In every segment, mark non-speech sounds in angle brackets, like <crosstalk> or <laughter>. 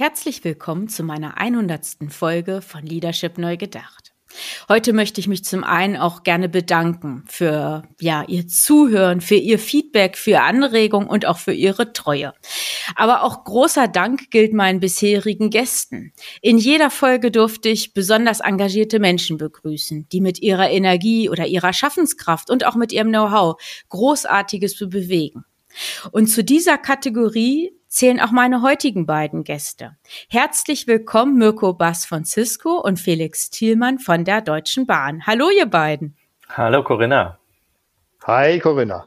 Herzlich willkommen zu meiner 100. Folge von Leadership Neu Gedacht. Heute möchte ich mich zum einen auch gerne bedanken für ja, Ihr Zuhören, für Ihr Feedback, für Anregung und auch für Ihre Treue. Aber auch großer Dank gilt meinen bisherigen Gästen. In jeder Folge durfte ich besonders engagierte Menschen begrüßen, die mit ihrer Energie oder ihrer Schaffenskraft und auch mit ihrem Know-how Großartiges bewegen. Und zu dieser Kategorie zählen auch meine heutigen beiden Gäste. Herzlich willkommen Mirko Bass von Cisco und Felix Thielmann von der Deutschen Bahn. Hallo ihr beiden. Hallo Corinna. Hi Corinna.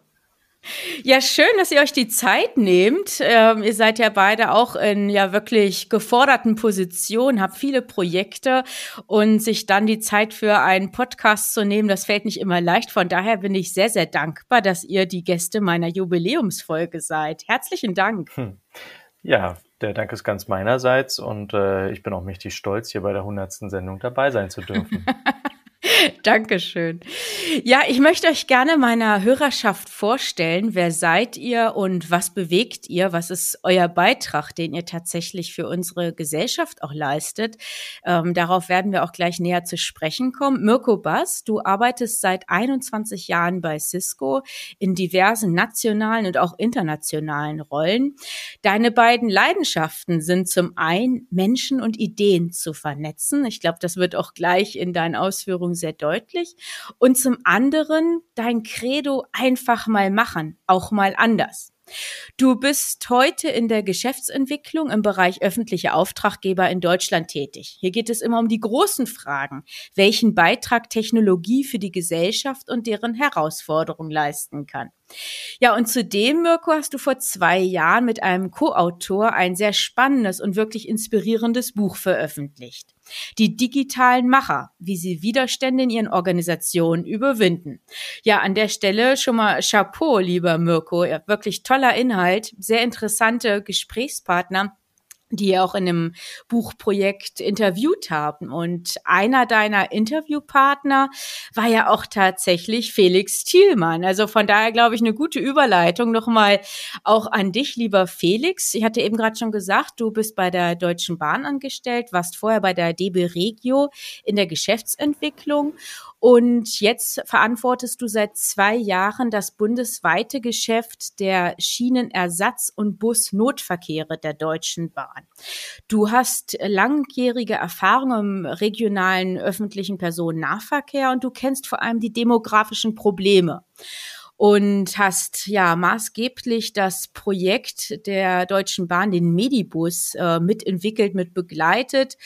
Ja, schön, dass ihr euch die Zeit nehmt. Ähm, ihr seid ja beide auch in ja wirklich geforderten Positionen, habt viele Projekte und sich dann die Zeit für einen Podcast zu nehmen, das fällt nicht immer leicht. Von daher bin ich sehr, sehr dankbar, dass ihr die Gäste meiner Jubiläumsfolge seid. Herzlichen Dank. Hm. Ja, der Dank ist ganz meinerseits und äh, ich bin auch mächtig stolz, hier bei der 100. Sendung dabei sein zu dürfen. <laughs> <laughs> Dankeschön. Ja, ich möchte euch gerne meiner Hörerschaft vorstellen. Wer seid ihr und was bewegt ihr? Was ist euer Beitrag, den ihr tatsächlich für unsere Gesellschaft auch leistet? Ähm, darauf werden wir auch gleich näher zu sprechen kommen. Mirko Bass, du arbeitest seit 21 Jahren bei Cisco in diversen nationalen und auch internationalen Rollen. Deine beiden Leidenschaften sind zum einen Menschen und Ideen zu vernetzen. Ich glaube, das wird auch gleich in deinen Ausführungen sehr deutlich. Und zum anderen dein Credo einfach mal machen, auch mal anders. Du bist heute in der Geschäftsentwicklung im Bereich öffentliche Auftraggeber in Deutschland tätig. Hier geht es immer um die großen Fragen, welchen Beitrag Technologie für die Gesellschaft und deren Herausforderungen leisten kann. Ja, und zudem, Mirko, hast du vor zwei Jahren mit einem Co-Autor ein sehr spannendes und wirklich inspirierendes Buch veröffentlicht. Die digitalen Macher, wie sie Widerstände in ihren Organisationen überwinden. Ja, an der Stelle schon mal Chapeau, lieber Mirko. Ja, wirklich toller Inhalt, sehr interessante Gesprächspartner die ihr auch in einem Buchprojekt interviewt haben. Und einer deiner Interviewpartner war ja auch tatsächlich Felix Thielmann. Also von daher glaube ich eine gute Überleitung nochmal auch an dich, lieber Felix. Ich hatte eben gerade schon gesagt, du bist bei der Deutschen Bahn angestellt, warst vorher bei der DB Regio in der Geschäftsentwicklung und jetzt verantwortest du seit zwei Jahren das bundesweite Geschäft der Schienenersatz- und Busnotverkehre der Deutschen Bahn. Du hast langjährige Erfahrung im regionalen öffentlichen Personennahverkehr und du kennst vor allem die demografischen Probleme und hast ja maßgeblich das Projekt der Deutschen Bahn, den Medibus, äh, mitentwickelt, mit begleitet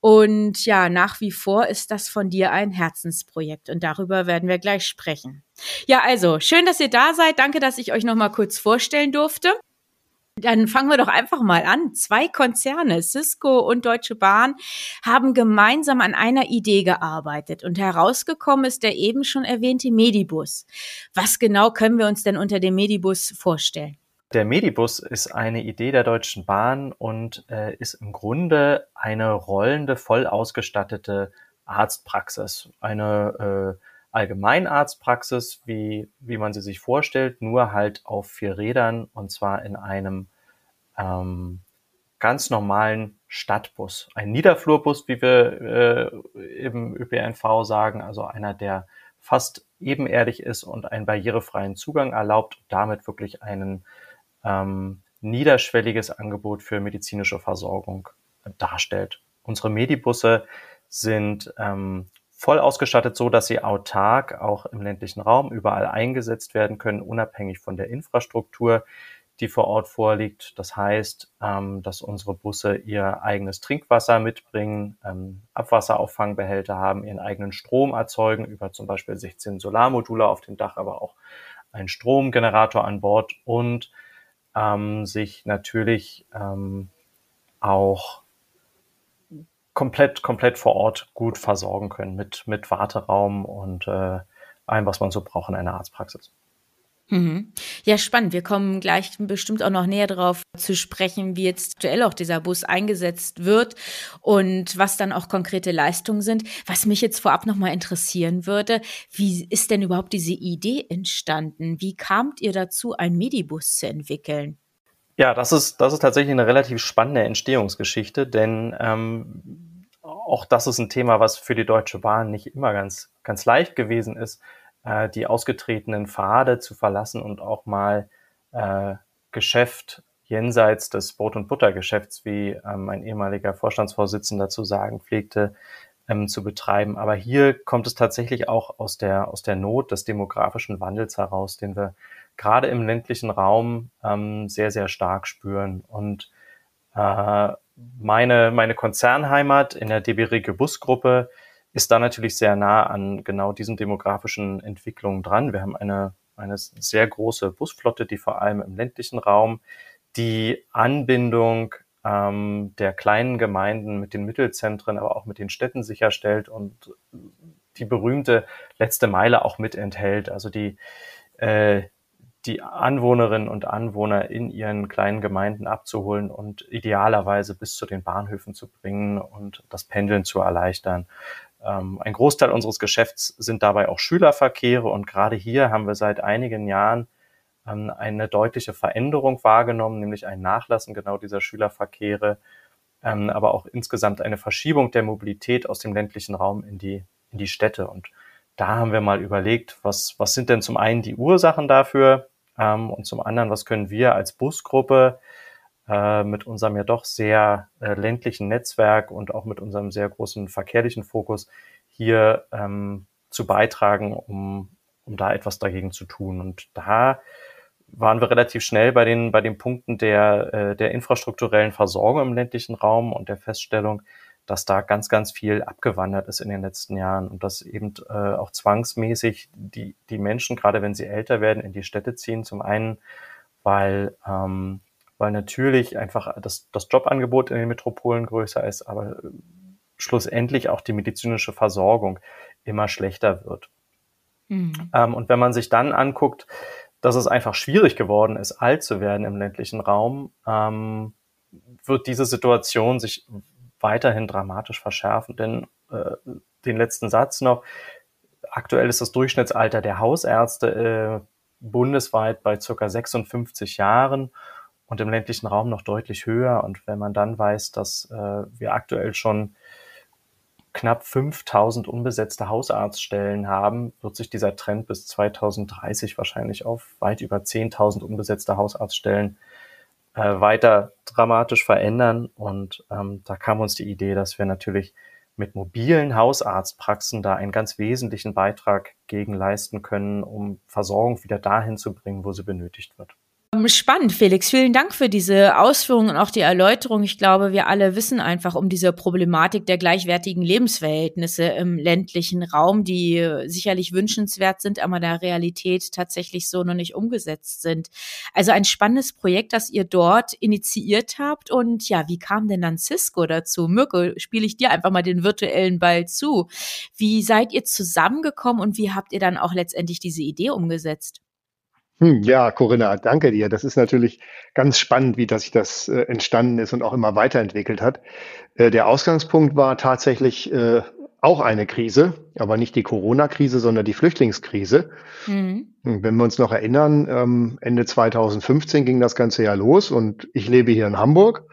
und ja, nach wie vor ist das von dir ein Herzensprojekt und darüber werden wir gleich sprechen. Ja, also schön, dass ihr da seid. Danke, dass ich euch noch mal kurz vorstellen durfte. Dann fangen wir doch einfach mal an. Zwei Konzerne, Cisco und Deutsche Bahn, haben gemeinsam an einer Idee gearbeitet und herausgekommen ist der eben schon erwähnte Medibus. Was genau können wir uns denn unter dem Medibus vorstellen? Der Medibus ist eine Idee der Deutschen Bahn und äh, ist im Grunde eine rollende, voll ausgestattete Arztpraxis. Eine äh, Allgemeinarztpraxis, wie, wie man sie sich vorstellt, nur halt auf vier Rädern und zwar in einem ähm, ganz normalen Stadtbus. Ein Niederflurbus, wie wir äh, im ÖPNV sagen, also einer, der fast ebenerdig ist und einen barrierefreien Zugang erlaubt, damit wirklich einen ähm, niederschwelliges Angebot für medizinische Versorgung darstellt. Unsere Medibusse sind ähm, voll ausgestattet, so dass sie autark auch im ländlichen Raum überall eingesetzt werden können, unabhängig von der Infrastruktur, die vor Ort vorliegt. Das heißt, ähm, dass unsere Busse ihr eigenes Trinkwasser mitbringen, ähm, Abwasserauffangbehälter haben, ihren eigenen Strom erzeugen über zum Beispiel 16 Solarmodule auf dem Dach, aber auch einen Stromgenerator an Bord und ähm, sich natürlich auch komplett, komplett vor Ort gut versorgen können mit, mit Warteraum und äh, allem, was man so braucht in einer Arztpraxis. Mhm. Ja, spannend. Wir kommen gleich bestimmt auch noch näher darauf zu sprechen, wie jetzt aktuell auch dieser Bus eingesetzt wird und was dann auch konkrete Leistungen sind. Was mich jetzt vorab nochmal interessieren würde, wie ist denn überhaupt diese Idee entstanden? Wie kamt ihr dazu, einen Medibus zu entwickeln? Ja, das ist, das ist tatsächlich eine relativ spannende Entstehungsgeschichte, denn ähm, auch das ist ein Thema, was für die Deutsche Bahn nicht immer ganz, ganz leicht gewesen ist äh, die ausgetretenen Pfade zu verlassen und auch mal äh, Geschäft jenseits des Brot- und Buttergeschäfts, wie ähm, ein ehemaliger Vorstandsvorsitzender zu sagen pflegte, ähm, zu betreiben. Aber hier kommt es tatsächlich auch aus der, aus der Not des demografischen Wandels heraus, den wir gerade im ländlichen Raum ähm, sehr, sehr stark spüren. Und äh, meine, meine Konzernheimat in der DB Regio Busgruppe ist da natürlich sehr nah an genau diesen demografischen Entwicklungen dran. Wir haben eine, eine sehr große Busflotte, die vor allem im ländlichen Raum die Anbindung ähm, der kleinen Gemeinden mit den Mittelzentren, aber auch mit den Städten sicherstellt und die berühmte letzte Meile auch mit enthält. Also die, äh, die Anwohnerinnen und Anwohner in ihren kleinen Gemeinden abzuholen und idealerweise bis zu den Bahnhöfen zu bringen und das Pendeln zu erleichtern. Ähm, ein Großteil unseres Geschäfts sind dabei auch Schülerverkehre und gerade hier haben wir seit einigen Jahren ähm, eine deutliche Veränderung wahrgenommen, nämlich ein Nachlassen genau dieser Schülerverkehre, ähm, aber auch insgesamt eine Verschiebung der Mobilität aus dem ländlichen Raum in die, in die Städte. Und da haben wir mal überlegt, was, was sind denn zum einen die Ursachen dafür und zum anderen, was können wir als Busgruppe äh, mit unserem ja doch sehr äh, ländlichen Netzwerk und auch mit unserem sehr großen verkehrlichen Fokus hier ähm, zu beitragen, um, um da etwas dagegen zu tun. Und da waren wir relativ schnell bei den, bei den Punkten der, äh, der infrastrukturellen Versorgung im ländlichen Raum und der Feststellung, dass da ganz, ganz viel abgewandert ist in den letzten Jahren und dass eben äh, auch zwangsmäßig die, die Menschen, gerade wenn sie älter werden, in die Städte ziehen. Zum einen, weil ähm, weil natürlich einfach das, das Jobangebot in den Metropolen größer ist, aber schlussendlich auch die medizinische Versorgung immer schlechter wird. Mhm. Ähm, und wenn man sich dann anguckt, dass es einfach schwierig geworden ist, alt zu werden im ländlichen Raum, ähm, wird diese Situation sich weiterhin dramatisch verschärfen. Denn äh, den letzten Satz noch, aktuell ist das Durchschnittsalter der Hausärzte äh, bundesweit bei circa 56 Jahren und im ländlichen Raum noch deutlich höher. Und wenn man dann weiß, dass äh, wir aktuell schon knapp 5000 unbesetzte Hausarztstellen haben, wird sich dieser Trend bis 2030 wahrscheinlich auf weit über 10.000 unbesetzte Hausarztstellen äh, weiter dramatisch verändern. Und ähm, da kam uns die Idee, dass wir natürlich mit mobilen Hausarztpraxen da einen ganz wesentlichen Beitrag gegen leisten können, um Versorgung wieder dahin zu bringen, wo sie benötigt wird. Ähm, spannend, Felix. Vielen Dank für diese Ausführungen und auch die Erläuterung. Ich glaube, wir alle wissen einfach um diese Problematik der gleichwertigen Lebensverhältnisse im ländlichen Raum, die sicherlich wünschenswert sind, aber der Realität tatsächlich so noch nicht umgesetzt sind. Also ein spannendes Projekt, das ihr dort initiiert habt. Und ja, wie kam denn dann Cisco dazu? Mirko, spiele ich dir einfach mal den virtuellen Ball zu. Wie seid ihr zusammengekommen und wie habt ihr dann auch letztendlich diese Idee umgesetzt? Hm, ja, Corinna, danke dir. Das ist natürlich ganz spannend, wie das, das äh, entstanden ist und auch immer weiterentwickelt hat. Äh, der Ausgangspunkt war tatsächlich äh, auch eine Krise, aber nicht die Corona-Krise, sondern die Flüchtlingskrise. Mhm. Wenn wir uns noch erinnern, ähm, Ende 2015 ging das Ganze ja los und ich lebe hier in Hamburg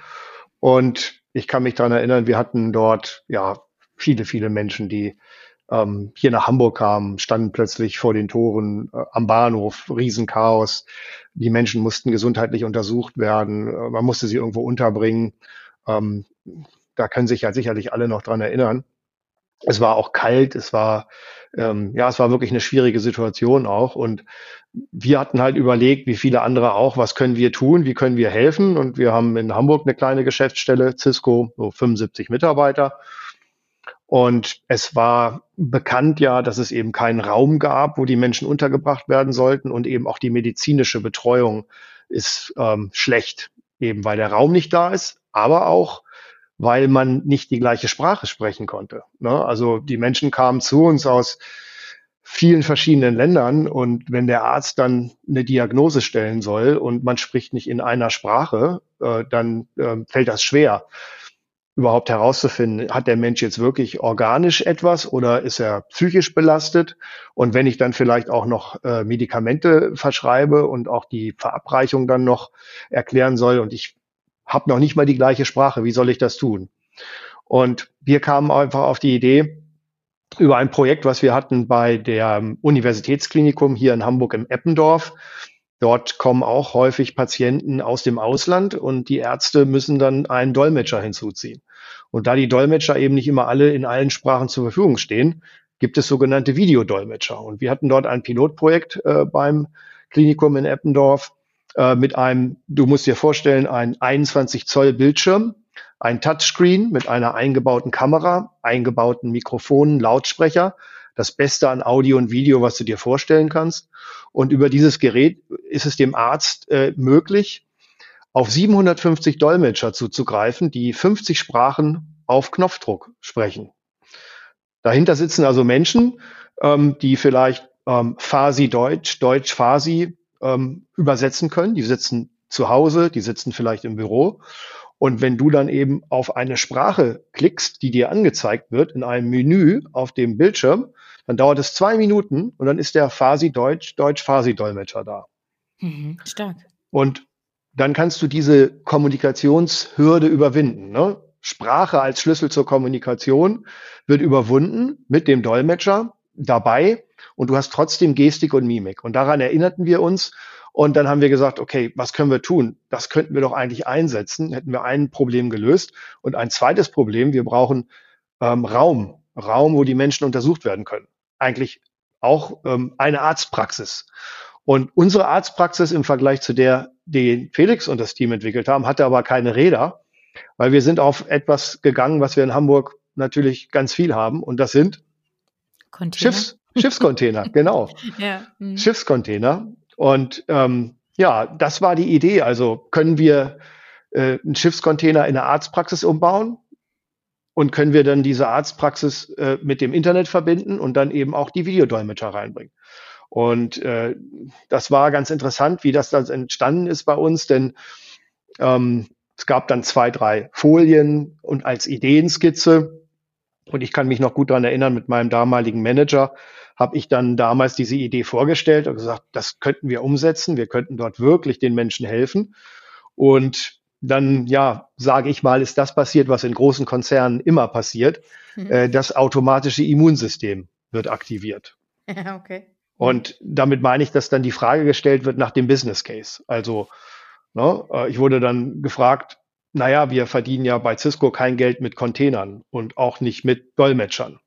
und ich kann mich daran erinnern, wir hatten dort ja viele, viele Menschen, die ähm, hier nach Hamburg kamen, standen plötzlich vor den Toren äh, am Bahnhof, Riesenchaos. Die Menschen mussten gesundheitlich untersucht werden, äh, man musste sie irgendwo unterbringen. Ähm, da können sich ja sicherlich alle noch dran erinnern. Es war auch kalt, es war ähm, ja, es war wirklich eine schwierige Situation auch. Und wir hatten halt überlegt, wie viele andere auch, was können wir tun, wie können wir helfen. Und wir haben in Hamburg eine kleine Geschäftsstelle, Cisco, so 75 Mitarbeiter. Und es war bekannt ja, dass es eben keinen Raum gab, wo die Menschen untergebracht werden sollten und eben auch die medizinische Betreuung ist ähm, schlecht, eben weil der Raum nicht da ist, aber auch weil man nicht die gleiche Sprache sprechen konnte. Ne? Also die Menschen kamen zu uns aus vielen verschiedenen Ländern und wenn der Arzt dann eine Diagnose stellen soll und man spricht nicht in einer Sprache, äh, dann äh, fällt das schwer überhaupt herauszufinden, hat der Mensch jetzt wirklich organisch etwas oder ist er psychisch belastet? Und wenn ich dann vielleicht auch noch äh, Medikamente verschreibe und auch die Verabreichung dann noch erklären soll und ich habe noch nicht mal die gleiche Sprache, wie soll ich das tun? Und wir kamen einfach auf die Idee, über ein Projekt, was wir hatten bei der Universitätsklinikum hier in Hamburg im Eppendorf. Dort kommen auch häufig Patienten aus dem Ausland und die Ärzte müssen dann einen Dolmetscher hinzuziehen. Und da die Dolmetscher eben nicht immer alle in allen Sprachen zur Verfügung stehen, gibt es sogenannte Videodolmetscher. Und wir hatten dort ein Pilotprojekt äh, beim Klinikum in Eppendorf äh, mit einem, du musst dir vorstellen, ein 21 Zoll Bildschirm, ein Touchscreen mit einer eingebauten Kamera, eingebauten Mikrofonen, Lautsprecher, das Beste an Audio und Video, was du dir vorstellen kannst. Und über dieses Gerät ist es dem Arzt äh, möglich, auf 750 Dolmetscher zuzugreifen, die 50 Sprachen auf Knopfdruck sprechen. Dahinter sitzen also Menschen, ähm, die vielleicht ähm, Farsi Deutsch, Deutsch Farsi ähm, übersetzen können. Die sitzen zu Hause, die sitzen vielleicht im Büro. Und wenn du dann eben auf eine Sprache klickst, die dir angezeigt wird in einem Menü auf dem Bildschirm, dann dauert es zwei Minuten und dann ist der Farsi Deutsch, Deutsch Farsi Dolmetscher da. Mhm, stark. Und dann kannst du diese Kommunikationshürde überwinden. Ne? Sprache als Schlüssel zur Kommunikation wird überwunden mit dem Dolmetscher dabei und du hast trotzdem Gestik und Mimik. Und daran erinnerten wir uns. Und dann haben wir gesagt, okay, was können wir tun? Das könnten wir doch eigentlich einsetzen. Hätten wir ein Problem gelöst. Und ein zweites Problem, wir brauchen ähm, Raum. Raum, wo die Menschen untersucht werden können. Eigentlich auch ähm, eine Arztpraxis. Und unsere Arztpraxis im Vergleich zu der, die Felix und das Team entwickelt haben, hatte aber keine Räder, weil wir sind auf etwas gegangen, was wir in Hamburg natürlich ganz viel haben. Und das sind Container. Schiffs, Schiffscontainer, <laughs> genau. Ja. Mhm. Schiffscontainer. Und ähm, ja, das war die Idee. Also können wir äh, einen Schiffscontainer in eine Arztpraxis umbauen und können wir dann diese Arztpraxis äh, mit dem Internet verbinden und dann eben auch die Videodolmetscher reinbringen. Und äh, das war ganz interessant, wie das dann entstanden ist bei uns, denn ähm, es gab dann zwei, drei Folien und als Ideenskizze. Und ich kann mich noch gut daran erinnern, mit meinem damaligen Manager habe ich dann damals diese Idee vorgestellt und gesagt, das könnten wir umsetzen. Wir könnten dort wirklich den Menschen helfen. Und dann, ja, sage ich mal, ist das passiert, was in großen Konzernen immer passiert. Mhm. Äh, das automatische Immunsystem wird aktiviert. <laughs> okay. Und damit meine ich, dass dann die Frage gestellt wird nach dem Business Case. Also, ne, äh, ich wurde dann gefragt, naja, wir verdienen ja bei Cisco kein Geld mit Containern und auch nicht mit Dolmetschern.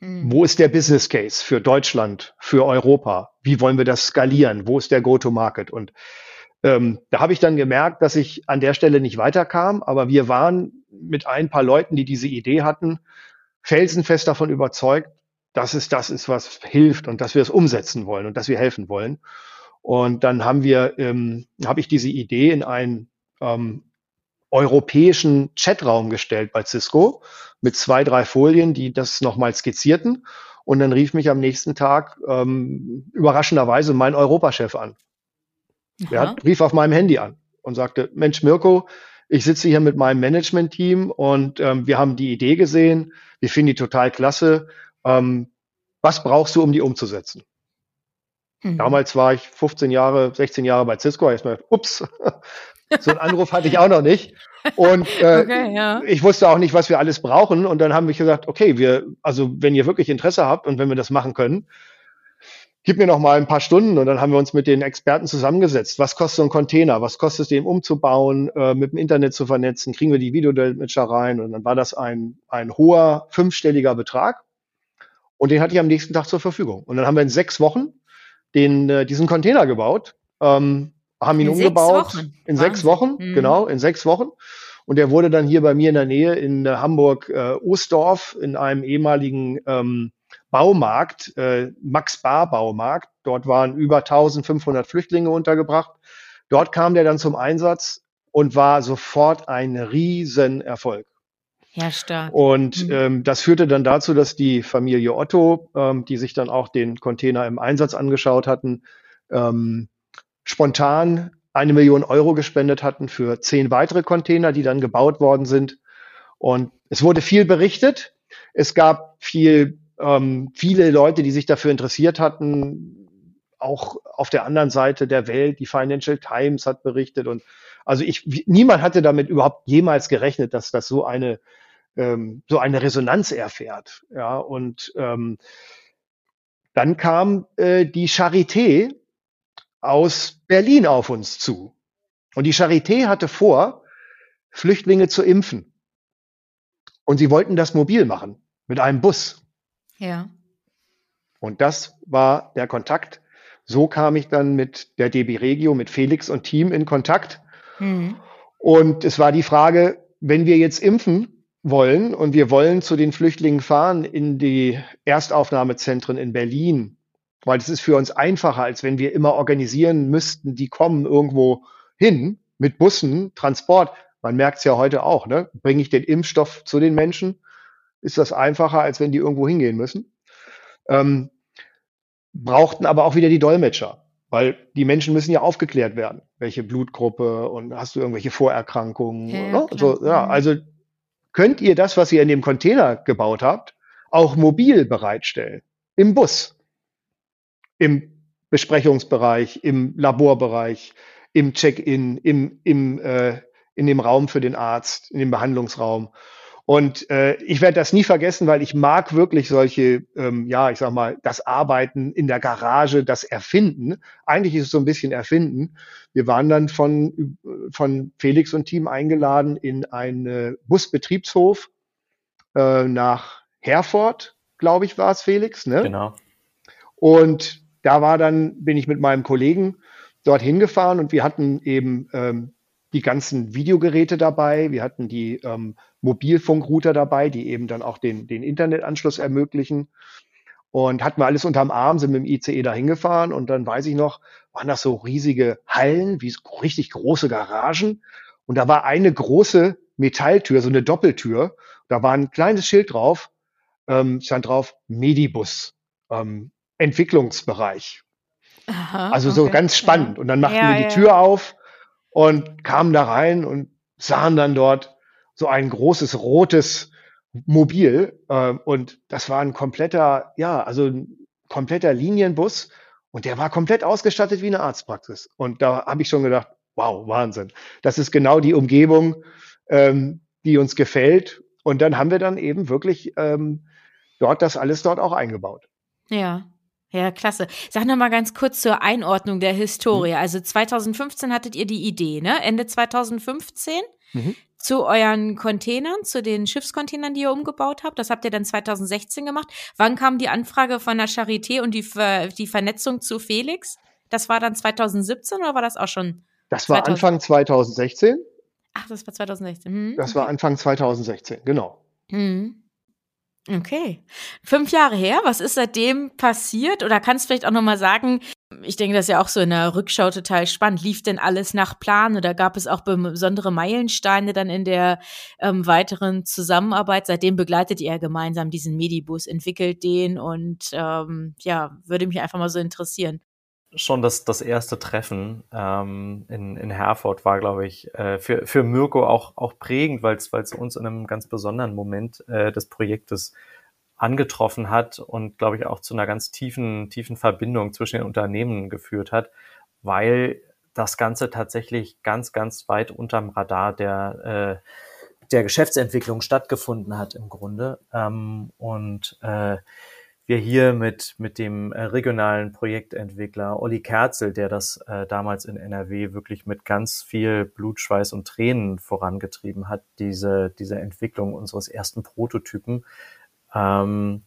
Mhm. Wo ist der Business Case für Deutschland, für Europa? Wie wollen wir das skalieren? Wo ist der Go-to-Market? Und ähm, da habe ich dann gemerkt, dass ich an der Stelle nicht weiterkam, aber wir waren mit ein paar Leuten, die diese Idee hatten, felsenfest davon überzeugt, dass es das ist, was hilft und dass wir es umsetzen wollen und dass wir helfen wollen. Und dann haben wir, ähm, habe ich diese Idee in einen ähm, europäischen Chatraum gestellt bei Cisco mit zwei, drei Folien, die das nochmal skizzierten. Und dann rief mich am nächsten Tag ähm, überraschenderweise mein Europachef an. Er hat, rief auf meinem Handy an und sagte, Mensch, Mirko, ich sitze hier mit meinem Management-Team und ähm, wir haben die Idee gesehen, wir finden die total klasse ähm, was brauchst du, um die umzusetzen? Mhm. Damals war ich 15 Jahre, 16 Jahre bei Cisco. Erstmal, ups, <laughs> so einen Anruf hatte ich auch noch nicht. Und äh, okay, ja. ich wusste auch nicht, was wir alles brauchen. Und dann haben wir gesagt, okay, wir, also wenn ihr wirklich Interesse habt und wenn wir das machen können, gib mir noch mal ein paar Stunden und dann haben wir uns mit den Experten zusammengesetzt. Was kostet so ein Container? Was kostet es, den umzubauen, äh, mit dem Internet zu vernetzen? Kriegen wir die Videodolmetscher rein? Und dann war das ein, ein hoher fünfstelliger Betrag. Und den hatte ich am nächsten Tag zur Verfügung. Und dann haben wir in sechs Wochen den, äh, diesen Container gebaut, ähm, haben ihn in umgebaut. Sechs in Wahnsinn. sechs Wochen, mhm. genau, in sechs Wochen. Und der wurde dann hier bei mir in der Nähe in äh, Hamburg äh, Ostdorf in einem ehemaligen ähm, Baumarkt, äh, Max Bar Baumarkt. Dort waren über 1500 Flüchtlinge untergebracht. Dort kam der dann zum Einsatz und war sofort ein Riesenerfolg. Ja, stark. Und mhm. ähm, das führte dann dazu, dass die Familie Otto, ähm, die sich dann auch den Container im Einsatz angeschaut hatten, ähm, spontan eine Million Euro gespendet hatten für zehn weitere Container, die dann gebaut worden sind. Und es wurde viel berichtet. Es gab viel, ähm, viele Leute, die sich dafür interessiert hatten. Auch auf der anderen Seite der Welt, die Financial Times hat berichtet und also ich, niemand hatte damit überhaupt jemals gerechnet, dass das so eine ähm, so eine Resonanz erfährt. Ja, und ähm, dann kam äh, die Charité aus Berlin auf uns zu. Und die Charité hatte vor, Flüchtlinge zu impfen. Und sie wollten das mobil machen, mit einem Bus. Ja. Und das war der Kontakt. So kam ich dann mit der DB Regio, mit Felix und Team in Kontakt. Mhm. Und es war die Frage, wenn wir jetzt impfen, wollen und wir wollen zu den Flüchtlingen fahren in die Erstaufnahmezentren in Berlin, weil das ist für uns einfacher, als wenn wir immer organisieren müssten, die kommen irgendwo hin mit Bussen, Transport. Man merkt es ja heute auch, ne? Bringe ich den Impfstoff zu den Menschen? Ist das einfacher, als wenn die irgendwo hingehen müssen? Ähm, brauchten aber auch wieder die Dolmetscher, weil die Menschen müssen ja aufgeklärt werden. Welche Blutgruppe und hast du irgendwelche Vorerkrankungen? Ja, ne? so, ja, mhm. also könnt ihr das, was ihr in dem Container gebaut habt, auch mobil bereitstellen. Im Bus, im Besprechungsbereich, im Laborbereich, im Check-in, im, im, äh, in dem Raum für den Arzt, in dem Behandlungsraum. Und äh, ich werde das nie vergessen, weil ich mag wirklich solche, ähm, ja, ich sag mal, das Arbeiten in der Garage, das Erfinden. Eigentlich ist es so ein bisschen Erfinden. Wir waren dann von, von Felix und Team eingeladen in einen Busbetriebshof äh, nach Herford, glaube ich, war es Felix, ne? Genau. Und da war dann, bin ich mit meinem Kollegen dorthin gefahren und wir hatten eben ähm, die ganzen Videogeräte dabei, wir hatten die ähm, Mobilfunkrouter dabei, die eben dann auch den, den Internetanschluss ermöglichen. Und hatten wir alles unterm Arm, sind mit dem ICE da hingefahren und dann weiß ich noch, waren das so riesige Hallen, wie richtig große Garagen. Und da war eine große Metalltür, so eine Doppeltür. Da war ein kleines Schild drauf, ähm, stand drauf Medibus, ähm, Entwicklungsbereich. Aha, also so okay. ganz spannend. Und dann machten ja, wir die ja. Tür auf und kamen da rein und sahen dann dort so ein großes rotes Mobil. Äh, und das war ein kompletter, ja, also ein kompletter Linienbus. Und der war komplett ausgestattet wie eine Arztpraxis. Und da habe ich schon gedacht, wow, Wahnsinn. Das ist genau die Umgebung, ähm, die uns gefällt. Und dann haben wir dann eben wirklich ähm, dort das alles dort auch eingebaut. Ja. Ja, klasse. Sag noch mal ganz kurz zur Einordnung der Historie. Mhm. Also 2015 hattet ihr die Idee, ne? Ende 2015 mhm. zu euren Containern, zu den Schiffscontainern, die ihr umgebaut habt. Das habt ihr dann 2016 gemacht. Wann kam die Anfrage von der Charité und die, Ver die Vernetzung zu Felix? Das war dann 2017 oder war das auch schon? Das war 2000? Anfang 2016. Ach, das war 2016. Hm, das war Anfang 2016, genau. Hm. Okay. Fünf Jahre her, was ist seitdem passiert? Oder kannst du vielleicht auch nochmal sagen, ich denke, das ist ja auch so in der Rückschau total spannend. Lief denn alles nach Plan oder gab es auch besondere Meilensteine dann in der ähm, weiteren Zusammenarbeit? Seitdem begleitet ihr gemeinsam diesen Medibus, entwickelt den und ähm, ja, würde mich einfach mal so interessieren schon das, das erste Treffen ähm, in, in Herford war, glaube ich, äh, für, für Mirko auch, auch prägend, weil es uns in einem ganz besonderen Moment äh, des Projektes angetroffen hat und, glaube ich, auch zu einer ganz tiefen, tiefen Verbindung zwischen den Unternehmen geführt hat, weil das Ganze tatsächlich ganz, ganz weit unterm Radar der, äh, der Geschäftsentwicklung stattgefunden hat im Grunde. Ähm, und äh, wir hier mit, mit dem äh, regionalen Projektentwickler Olli Kerzel, der das äh, damals in NRW wirklich mit ganz viel Blut, Schweiß und Tränen vorangetrieben hat, diese, diese Entwicklung unseres ersten Prototypen. Ähm,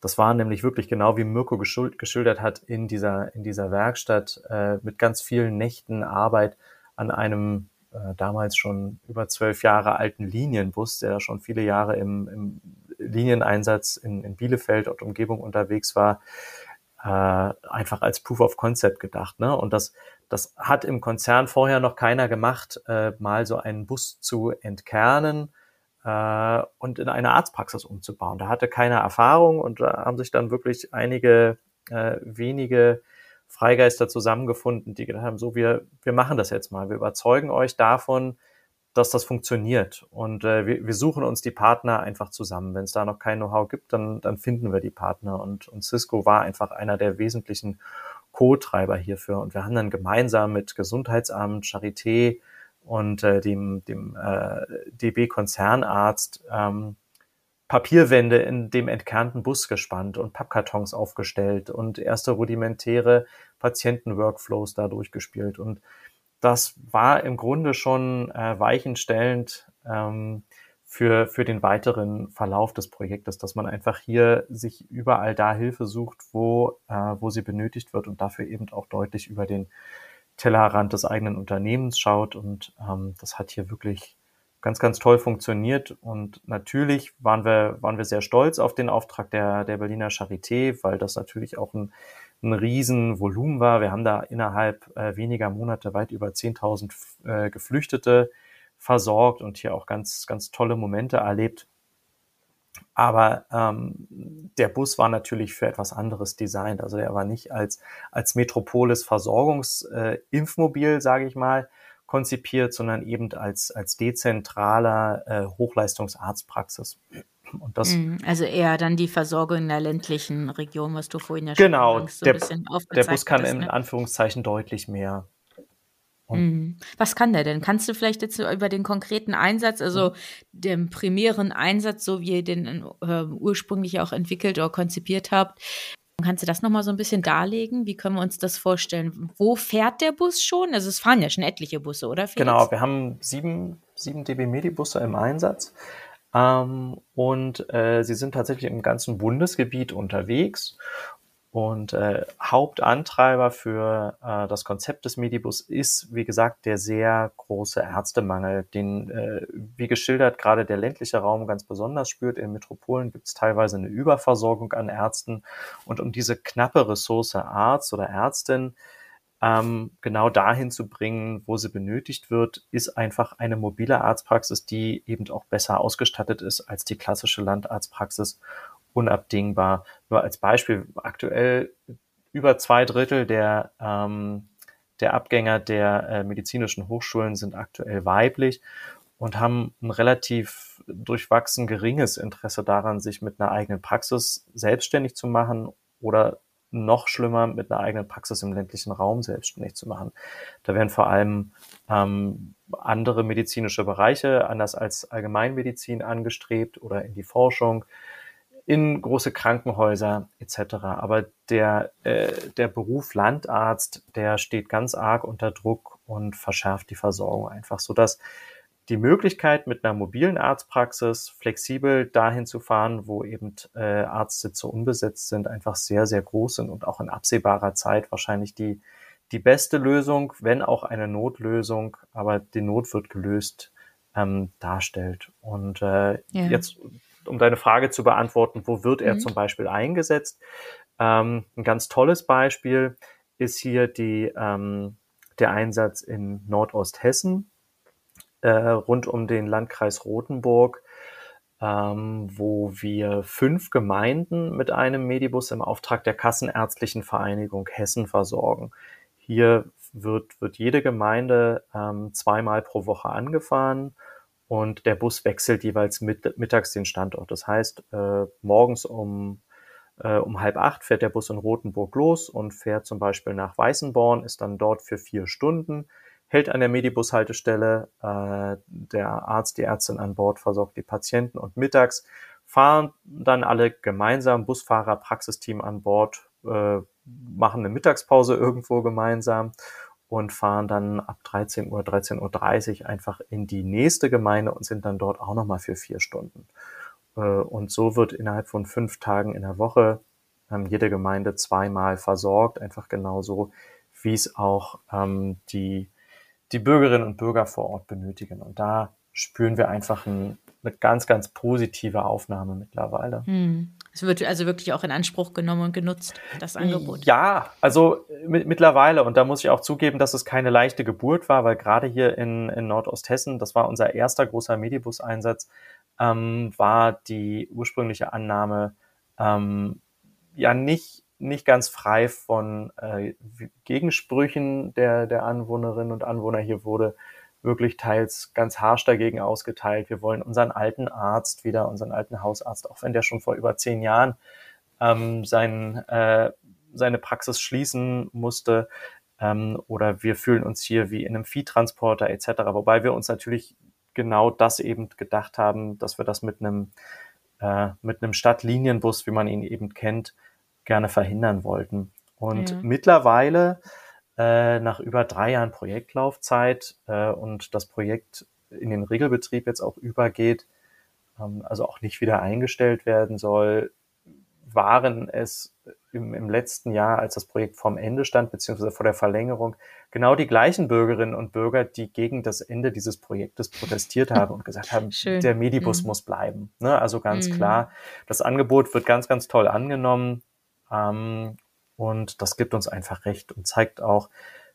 das war nämlich wirklich genau wie Mirko geschildert hat in dieser, in dieser Werkstatt äh, mit ganz vielen Nächten Arbeit an einem äh, damals schon über zwölf Jahre alten Linienbus, der schon viele Jahre im, im Linieneinsatz in, in Bielefeld und Umgebung unterwegs war. äh, einfach als Proof of Concept gedacht. Ne? Und das, das hat im Konzern vorher noch keiner gemacht, äh, mal so einen Bus zu entkernen äh, und in eine Arztpraxis umzubauen. Da hatte keiner Erfahrung und da haben sich dann wirklich einige äh, wenige Freigeister zusammengefunden, die gedacht haben, so wir, wir machen das jetzt mal. Wir überzeugen euch davon, dass das funktioniert. Und äh, wir, wir suchen uns die Partner einfach zusammen. Wenn es da noch kein Know-how gibt, dann, dann finden wir die Partner. Und, und Cisco war einfach einer der wesentlichen Co-Treiber hierfür. Und wir haben dann gemeinsam mit Gesundheitsamt, Charité und äh, dem, dem äh, DB-Konzernarzt ähm, Papierwände in dem entkernten Bus gespannt und Pappkartons aufgestellt und erste rudimentäre Patientenworkflows da durchgespielt. Und das war im Grunde schon äh, weichenstellend ähm, für, für den weiteren Verlauf des Projektes, dass man einfach hier sich überall da Hilfe sucht, wo, äh, wo sie benötigt wird und dafür eben auch deutlich über den Tellerrand des eigenen Unternehmens schaut. Und ähm, das hat hier wirklich ganz, ganz toll funktioniert. Und natürlich waren wir, waren wir sehr stolz auf den Auftrag der, der Berliner Charité, weil das natürlich auch ein ein Riesenvolumen war. Wir haben da innerhalb äh, weniger Monate weit über 10.000 äh, Geflüchtete versorgt und hier auch ganz, ganz tolle Momente erlebt. Aber ähm, der Bus war natürlich für etwas anderes designt. Also er war nicht als, als Metropolis Versorgungsimpfmobil, äh, sage ich mal, konzipiert, sondern eben als, als dezentraler äh, Hochleistungsarztpraxis. Und das, mhm, also eher dann die Versorgung in der ländlichen Region, was du vorhin ja genau, schon so der, der Bus kann hast, in ne? Anführungszeichen deutlich mehr. Mhm. Was kann der denn? Kannst du vielleicht jetzt über den konkreten Einsatz, also mhm. den primären Einsatz, so wie ihr den äh, ursprünglich auch entwickelt oder konzipiert habt, Kannst du das nochmal so ein bisschen darlegen? Wie können wir uns das vorstellen? Wo fährt der Bus schon? Also es fahren ja schon etliche Busse, oder? Felix? Genau, wir haben sieben, sieben DB Medi-Busse im Einsatz. Ähm, und äh, sie sind tatsächlich im ganzen Bundesgebiet unterwegs. Und äh, Hauptantreiber für äh, das Konzept des Medibus ist, wie gesagt, der sehr große Ärztemangel, den, äh, wie geschildert, gerade der ländliche Raum ganz besonders spürt. In Metropolen gibt es teilweise eine Überversorgung an Ärzten. Und um diese knappe Ressource Arzt oder Ärztin ähm, genau dahin zu bringen, wo sie benötigt wird, ist einfach eine mobile Arztpraxis, die eben auch besser ausgestattet ist als die klassische Landarztpraxis, unabdingbar. Nur als Beispiel, aktuell über zwei Drittel der, ähm, der Abgänger der äh, medizinischen Hochschulen sind aktuell weiblich und haben ein relativ durchwachsen geringes Interesse daran, sich mit einer eigenen Praxis selbstständig zu machen oder noch schlimmer mit einer eigenen Praxis im ländlichen Raum selbstständig zu machen. Da werden vor allem ähm, andere medizinische Bereiche, anders als Allgemeinmedizin, angestrebt oder in die Forschung, in große Krankenhäuser etc. Aber der, äh, der Beruf Landarzt, der steht ganz arg unter Druck und verschärft die Versorgung einfach, so dass die Möglichkeit, mit einer mobilen Arztpraxis flexibel dahin zu fahren, wo eben äh, Arztsitze unbesetzt sind, einfach sehr, sehr groß sind und auch in absehbarer Zeit wahrscheinlich die, die beste Lösung, wenn auch eine Notlösung, aber die Not wird gelöst, ähm, darstellt. Und äh, ja. jetzt, um deine Frage zu beantworten, wo wird er mhm. zum Beispiel eingesetzt? Ähm, ein ganz tolles Beispiel ist hier die, ähm, der Einsatz in Nordosthessen äh, rund um den Landkreis Rothenburg, ähm, wo wir fünf Gemeinden mit einem Medibus im Auftrag der Kassenärztlichen Vereinigung Hessen versorgen. Hier wird, wird jede Gemeinde ähm, zweimal pro Woche angefahren und der Bus wechselt jeweils mit, mittags den Standort. Das heißt, äh, morgens um, äh, um halb acht fährt der Bus in Rothenburg los und fährt zum Beispiel nach Weißenborn, ist dann dort für vier Stunden hält an der Medibus-Haltestelle. Äh, der Arzt, die Ärztin an Bord versorgt die Patienten und mittags fahren dann alle gemeinsam, Busfahrer, Praxisteam an Bord, äh, machen eine Mittagspause irgendwo gemeinsam und fahren dann ab 13 Uhr, 13.30 Uhr einfach in die nächste Gemeinde und sind dann dort auch nochmal für vier Stunden. Äh, und so wird innerhalb von fünf Tagen in der Woche ähm, jede Gemeinde zweimal versorgt, einfach genauso, wie es auch ähm, die die Bürgerinnen und Bürger vor Ort benötigen. Und da spüren wir einfach ein, eine ganz, ganz positive Aufnahme mittlerweile. Hm. Es wird also wirklich auch in Anspruch genommen und genutzt, das Angebot. Ja, also mittlerweile, und da muss ich auch zugeben, dass es keine leichte Geburt war, weil gerade hier in, in Nordosthessen, das war unser erster großer Medibus-Einsatz, ähm, war die ursprüngliche Annahme ähm, ja nicht, nicht ganz frei von äh, Gegensprüchen der, der Anwohnerinnen und Anwohner. Hier wurde wirklich teils ganz harsch dagegen ausgeteilt. Wir wollen unseren alten Arzt wieder, unseren alten Hausarzt, auch wenn der schon vor über zehn Jahren ähm, sein, äh, seine Praxis schließen musste. Ähm, oder wir fühlen uns hier wie in einem Viehtransporter etc. Wobei wir uns natürlich genau das eben gedacht haben, dass wir das mit einem, äh, mit einem Stadtlinienbus, wie man ihn eben kennt, gerne verhindern wollten. Und ja. mittlerweile äh, nach über drei Jahren Projektlaufzeit äh, und das Projekt in den Regelbetrieb jetzt auch übergeht, ähm, also auch nicht wieder eingestellt werden soll, waren es im, im letzten Jahr, als das Projekt vorm Ende stand, beziehungsweise vor der Verlängerung, genau die gleichen Bürgerinnen und Bürger, die gegen das Ende dieses Projektes protestiert <laughs> haben und gesagt haben, Schön. der Medibus mhm. muss bleiben. Ne? Also ganz mhm. klar, das Angebot wird ganz, ganz toll angenommen. Ähm, und das gibt uns einfach recht und zeigt auch,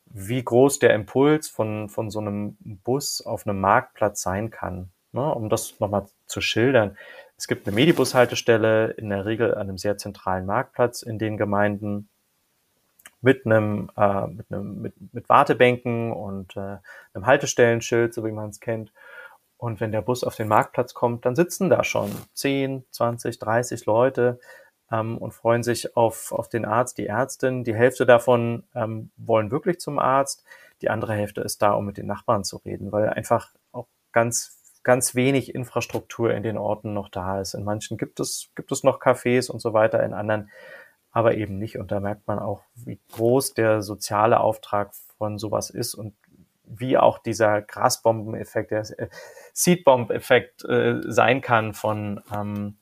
wie groß der Impuls von, von so einem Bus auf einem Marktplatz sein kann. Ne? Um das nochmal zu schildern. Es gibt eine Medibus-Haltestelle, in der Regel an einem sehr zentralen Marktplatz in den Gemeinden mit einem, äh, mit, einem mit, mit Wartebänken und äh, einem Haltestellenschild, so wie man es kennt. Und wenn der Bus auf den Marktplatz kommt, dann sitzen da schon 10, 20, 30 Leute ähm, und freuen sich auf, auf den Arzt, die Ärztin. Die Hälfte davon ähm, wollen wirklich zum Arzt. Die andere Hälfte ist da, um mit den Nachbarn zu reden, weil einfach auch ganz ganz wenig Infrastruktur in den Orten noch da ist. In manchen gibt es, gibt es noch Cafés und so weiter, in anderen aber eben nicht. Und da merkt man auch, wie groß der soziale Auftrag von sowas ist und wie auch dieser Grasbombeneffekt, der äh, Seedbomb-Effekt äh, sein kann von, ähm,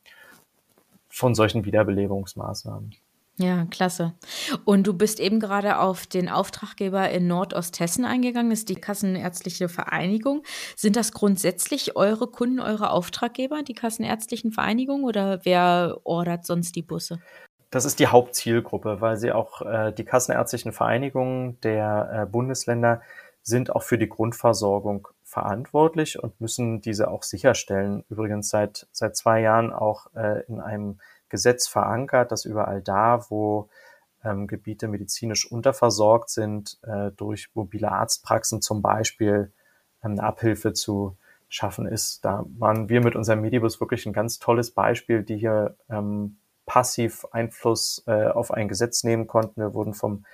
von solchen Wiederbelebungsmaßnahmen. Ja, klasse. Und du bist eben gerade auf den Auftraggeber in Nordosthessen eingegangen, das ist die Kassenärztliche Vereinigung. Sind das grundsätzlich eure Kunden, eure Auftraggeber, die Kassenärztlichen Vereinigungen, oder wer ordert sonst die Busse? Das ist die Hauptzielgruppe, weil sie auch äh, die Kassenärztlichen Vereinigungen der äh, Bundesländer sind auch für die Grundversorgung verantwortlich und müssen diese auch sicherstellen. Übrigens seit, seit zwei Jahren auch äh, in einem Gesetz verankert, dass überall da, wo ähm, Gebiete medizinisch unterversorgt sind, äh, durch mobile Arztpraxen zum Beispiel ähm, eine Abhilfe zu schaffen ist. Da waren wir mit unserem Medibus wirklich ein ganz tolles Beispiel, die hier ähm, passiv Einfluss äh, auf ein Gesetz nehmen konnten. Wir wurden vom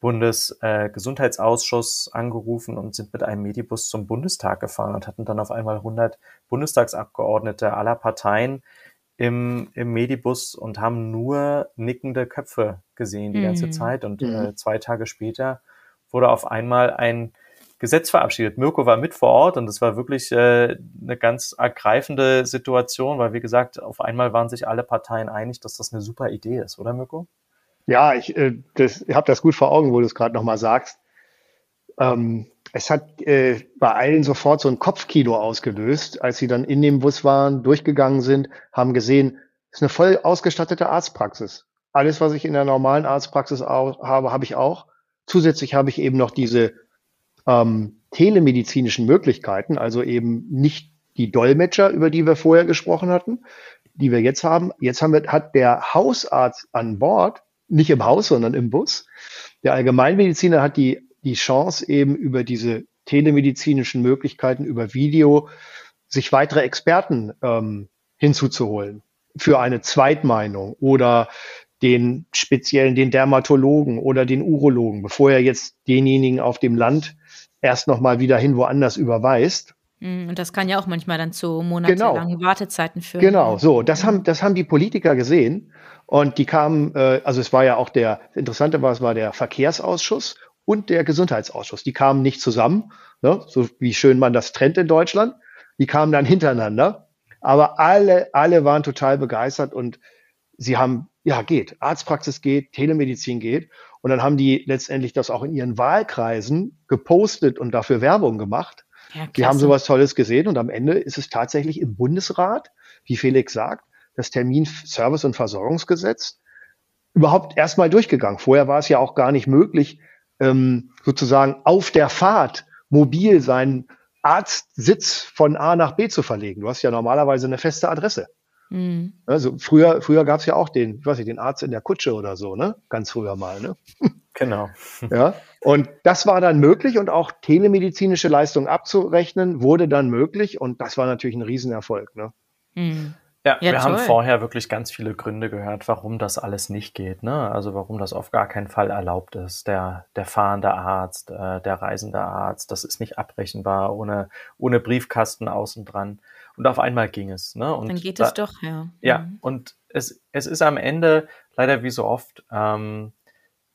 Bundesgesundheitsausschuss äh, angerufen und sind mit einem Medibus zum Bundestag gefahren und hatten dann auf einmal 100 Bundestagsabgeordnete aller Parteien im, im Medibus und haben nur nickende Köpfe gesehen die mhm. ganze Zeit. Und mhm. äh, zwei Tage später wurde auf einmal ein Gesetz verabschiedet. Mirko war mit vor Ort und es war wirklich äh, eine ganz ergreifende Situation, weil wie gesagt, auf einmal waren sich alle Parteien einig, dass das eine super Idee ist, oder Mirko? Ja, ich, äh, das, ich habe das gut vor Augen, wo du es gerade nochmal sagst. Ähm, es hat äh, bei allen sofort so ein Kopfkino ausgelöst, als sie dann in dem Bus waren, durchgegangen sind, haben gesehen, es ist eine voll ausgestattete Arztpraxis. Alles, was ich in der normalen Arztpraxis auch, habe, habe ich auch. Zusätzlich habe ich eben noch diese ähm, telemedizinischen Möglichkeiten, also eben nicht die Dolmetscher, über die wir vorher gesprochen hatten, die wir jetzt haben. Jetzt haben wir, hat der Hausarzt an Bord nicht im Haus, sondern im Bus. Der Allgemeinmediziner hat die, die Chance eben über diese telemedizinischen Möglichkeiten, über Video, sich weitere Experten ähm, hinzuzuholen für eine Zweitmeinung oder den speziellen, den Dermatologen oder den Urologen, bevor er jetzt denjenigen auf dem Land erst nochmal wieder hin woanders überweist. Mm, und das kann ja auch manchmal dann zu monatelangen genau. Wartezeiten führen. Genau, so. Das haben, das haben die Politiker gesehen. Und die kamen, äh, also es war ja auch der, das Interessante war, es war der Verkehrsausschuss und der Gesundheitsausschuss. Die kamen nicht zusammen, ne, so wie schön man das trennt in Deutschland. Die kamen dann hintereinander. Aber alle, alle waren total begeistert und sie haben, ja, geht. Arztpraxis geht, Telemedizin geht. Und dann haben die letztendlich das auch in ihren Wahlkreisen gepostet und dafür Werbung gemacht. Ja, die haben sowas Tolles gesehen und am Ende ist es tatsächlich im Bundesrat, wie Felix sagt, das Terminservice- und Versorgungsgesetz, überhaupt erstmal durchgegangen. Vorher war es ja auch gar nicht möglich, ähm, sozusagen auf der Fahrt mobil seinen Arztsitz von A nach B zu verlegen. Du hast ja normalerweise eine feste Adresse. Mhm. Also früher, früher gab es ja auch den, ich weiß nicht, den Arzt in der Kutsche oder so, ne? Ganz früher mal, ne? Genau. Ja. Und das war dann möglich und auch telemedizinische Leistungen abzurechnen wurde dann möglich und das war natürlich ein Riesenerfolg, ne? Mhm. Ja, ja, wir toll. haben vorher wirklich ganz viele Gründe gehört, warum das alles nicht geht. Ne? Also warum das auf gar keinen Fall erlaubt ist. Der, der fahrende Arzt, äh, der reisende Arzt, das ist nicht abrechenbar ohne, ohne Briefkasten außen dran. Und auf einmal ging es. Ne? Und Dann geht da, es doch, ja. Ja, mhm. und es, es ist am Ende leider wie so oft, ähm,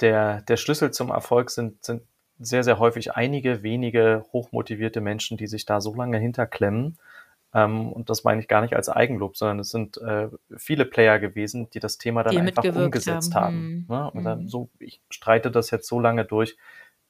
der, der Schlüssel zum Erfolg sind, sind sehr, sehr häufig einige wenige hochmotivierte Menschen, die sich da so lange hinterklemmen ähm, und das meine ich gar nicht als Eigenlob, sondern es sind äh, viele Player gewesen, die das Thema dann die einfach umgesetzt haben. haben hm. ne? Und dann hm. so, ich streite das jetzt so lange durch,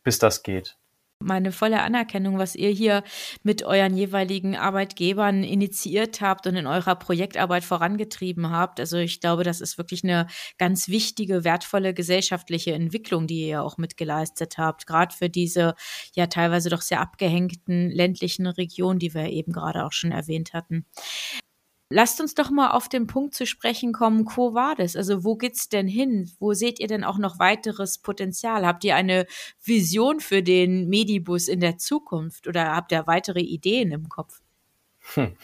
bis das geht meine volle Anerkennung, was ihr hier mit euren jeweiligen Arbeitgebern initiiert habt und in eurer Projektarbeit vorangetrieben habt. Also ich glaube, das ist wirklich eine ganz wichtige, wertvolle gesellschaftliche Entwicklung, die ihr auch mitgeleistet habt, gerade für diese ja teilweise doch sehr abgehängten ländlichen Regionen, die wir eben gerade auch schon erwähnt hatten. Lasst uns doch mal auf den Punkt zu sprechen kommen, Quo Vadis? Also wo geht's denn hin? Wo seht ihr denn auch noch weiteres Potenzial? Habt ihr eine Vision für den Medibus in der Zukunft oder habt ihr weitere Ideen im Kopf? Hm.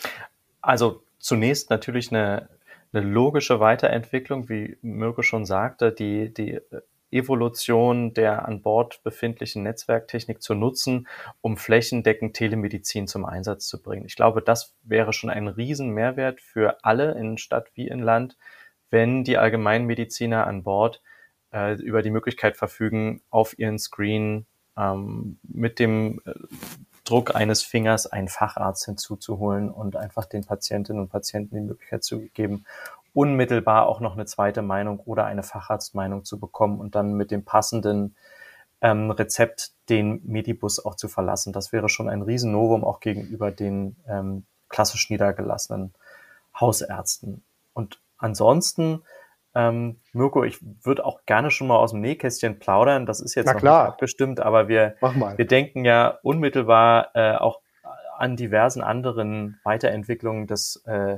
Also zunächst natürlich eine, eine logische Weiterentwicklung, wie Mirko schon sagte, die, die Evolution der an Bord befindlichen Netzwerktechnik zu nutzen, um flächendeckend Telemedizin zum Einsatz zu bringen. Ich glaube, das wäre schon ein Riesenmehrwert für alle in Stadt wie in Land, wenn die Allgemeinmediziner an Bord äh, über die Möglichkeit verfügen, auf ihren Screen ähm, mit dem äh, Druck eines Fingers einen Facharzt hinzuzuholen und einfach den Patientinnen und Patienten die Möglichkeit zu geben, unmittelbar auch noch eine zweite Meinung oder eine Facharztmeinung zu bekommen und dann mit dem passenden ähm, Rezept den Medibus auch zu verlassen. Das wäre schon ein Riesennovum auch gegenüber den ähm, klassisch niedergelassenen Hausärzten. Und ansonsten, ähm, Mirko, ich würde auch gerne schon mal aus dem Nähkästchen plaudern. Das ist jetzt Na noch klar. nicht abgestimmt, aber wir, wir denken ja unmittelbar äh, auch an diversen anderen Weiterentwicklungen des äh,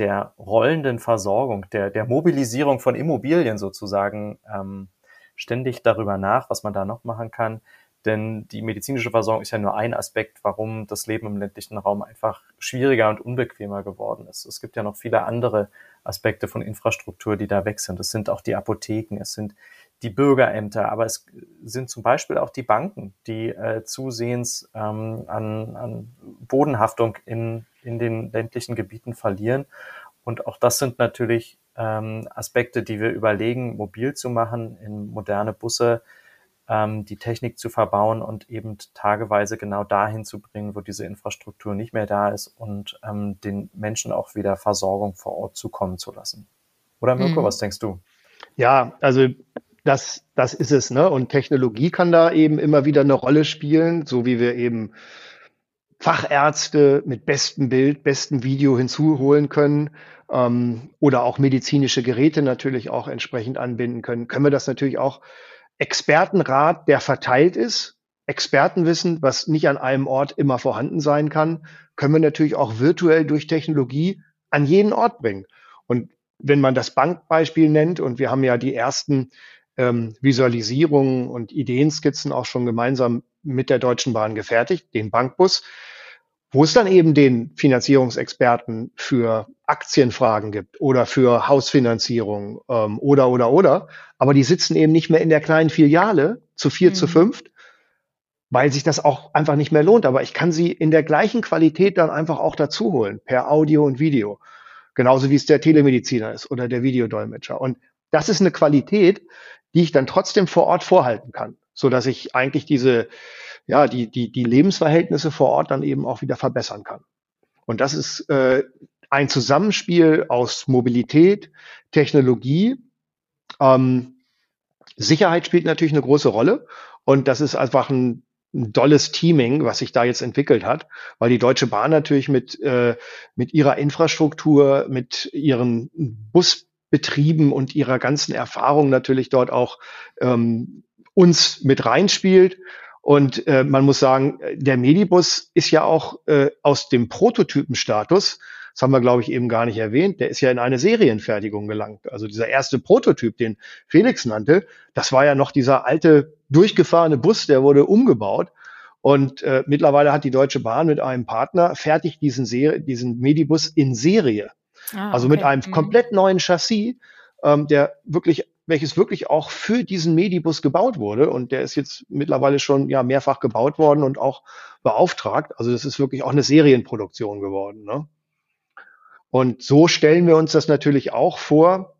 der rollenden Versorgung, der, der Mobilisierung von Immobilien sozusagen ähm, ständig darüber nach, was man da noch machen kann. Denn die medizinische Versorgung ist ja nur ein Aspekt, warum das Leben im ländlichen Raum einfach schwieriger und unbequemer geworden ist. Es gibt ja noch viele andere Aspekte von Infrastruktur, die da weg sind. Es sind auch die Apotheken, es sind die Bürgerämter, aber es sind zum Beispiel auch die Banken, die äh, zusehends ähm, an, an Bodenhaftung in in den ländlichen Gebieten verlieren. Und auch das sind natürlich ähm, Aspekte, die wir überlegen, mobil zu machen, in moderne Busse, ähm, die Technik zu verbauen und eben tageweise genau dahin zu bringen, wo diese Infrastruktur nicht mehr da ist und ähm, den Menschen auch wieder Versorgung vor Ort zukommen zu lassen. Oder Mirko, mhm. was denkst du? Ja, also das, das ist es, ne? Und Technologie kann da eben immer wieder eine Rolle spielen, so wie wir eben Fachärzte mit bestem Bild, bestem Video hinzuholen können ähm, oder auch medizinische Geräte natürlich auch entsprechend anbinden können, können wir das natürlich auch Expertenrat, der verteilt ist, Expertenwissen, was nicht an einem Ort immer vorhanden sein kann, können wir natürlich auch virtuell durch Technologie an jeden Ort bringen. Und wenn man das Bankbeispiel nennt, und wir haben ja die ersten ähm, Visualisierungen und Ideenskizzen auch schon gemeinsam mit der Deutschen Bahn gefertigt, den Bankbus, wo es dann eben den Finanzierungsexperten für Aktienfragen gibt oder für Hausfinanzierung ähm, oder oder oder. Aber die sitzen eben nicht mehr in der kleinen Filiale zu vier, mhm. zu fünft, weil sich das auch einfach nicht mehr lohnt. Aber ich kann sie in der gleichen Qualität dann einfach auch dazu holen, per Audio und Video. Genauso wie es der Telemediziner ist oder der Videodolmetscher. Und das ist eine Qualität, die ich dann trotzdem vor Ort vorhalten kann, so dass ich eigentlich diese ja, die, die, die Lebensverhältnisse vor Ort dann eben auch wieder verbessern kann. Und das ist äh, ein Zusammenspiel aus Mobilität, Technologie, ähm, Sicherheit spielt natürlich eine große Rolle. Und das ist einfach ein ein dolles Teaming, was sich da jetzt entwickelt hat, weil die Deutsche Bahn natürlich mit, äh, mit ihrer Infrastruktur, mit ihren Busbetrieben und ihrer ganzen Erfahrung natürlich dort auch ähm, uns mit reinspielt. Und äh, man muss sagen, der Medibus ist ja auch äh, aus dem Prototypenstatus, das haben wir, glaube ich, eben gar nicht erwähnt, der ist ja in eine Serienfertigung gelangt. Also dieser erste Prototyp, den Felix nannte, das war ja noch dieser alte durchgefahrene Bus, der wurde umgebaut. Und äh, mittlerweile hat die Deutsche Bahn mit einem Partner fertig diesen, Serie, diesen Medibus in Serie. Ah, also mit einem mhm. komplett neuen Chassis, ähm, der wirklich, welches wirklich auch für diesen Medibus gebaut wurde. Und der ist jetzt mittlerweile schon ja mehrfach gebaut worden und auch beauftragt. Also das ist wirklich auch eine Serienproduktion geworden. Ne? Und so stellen wir uns das natürlich auch vor,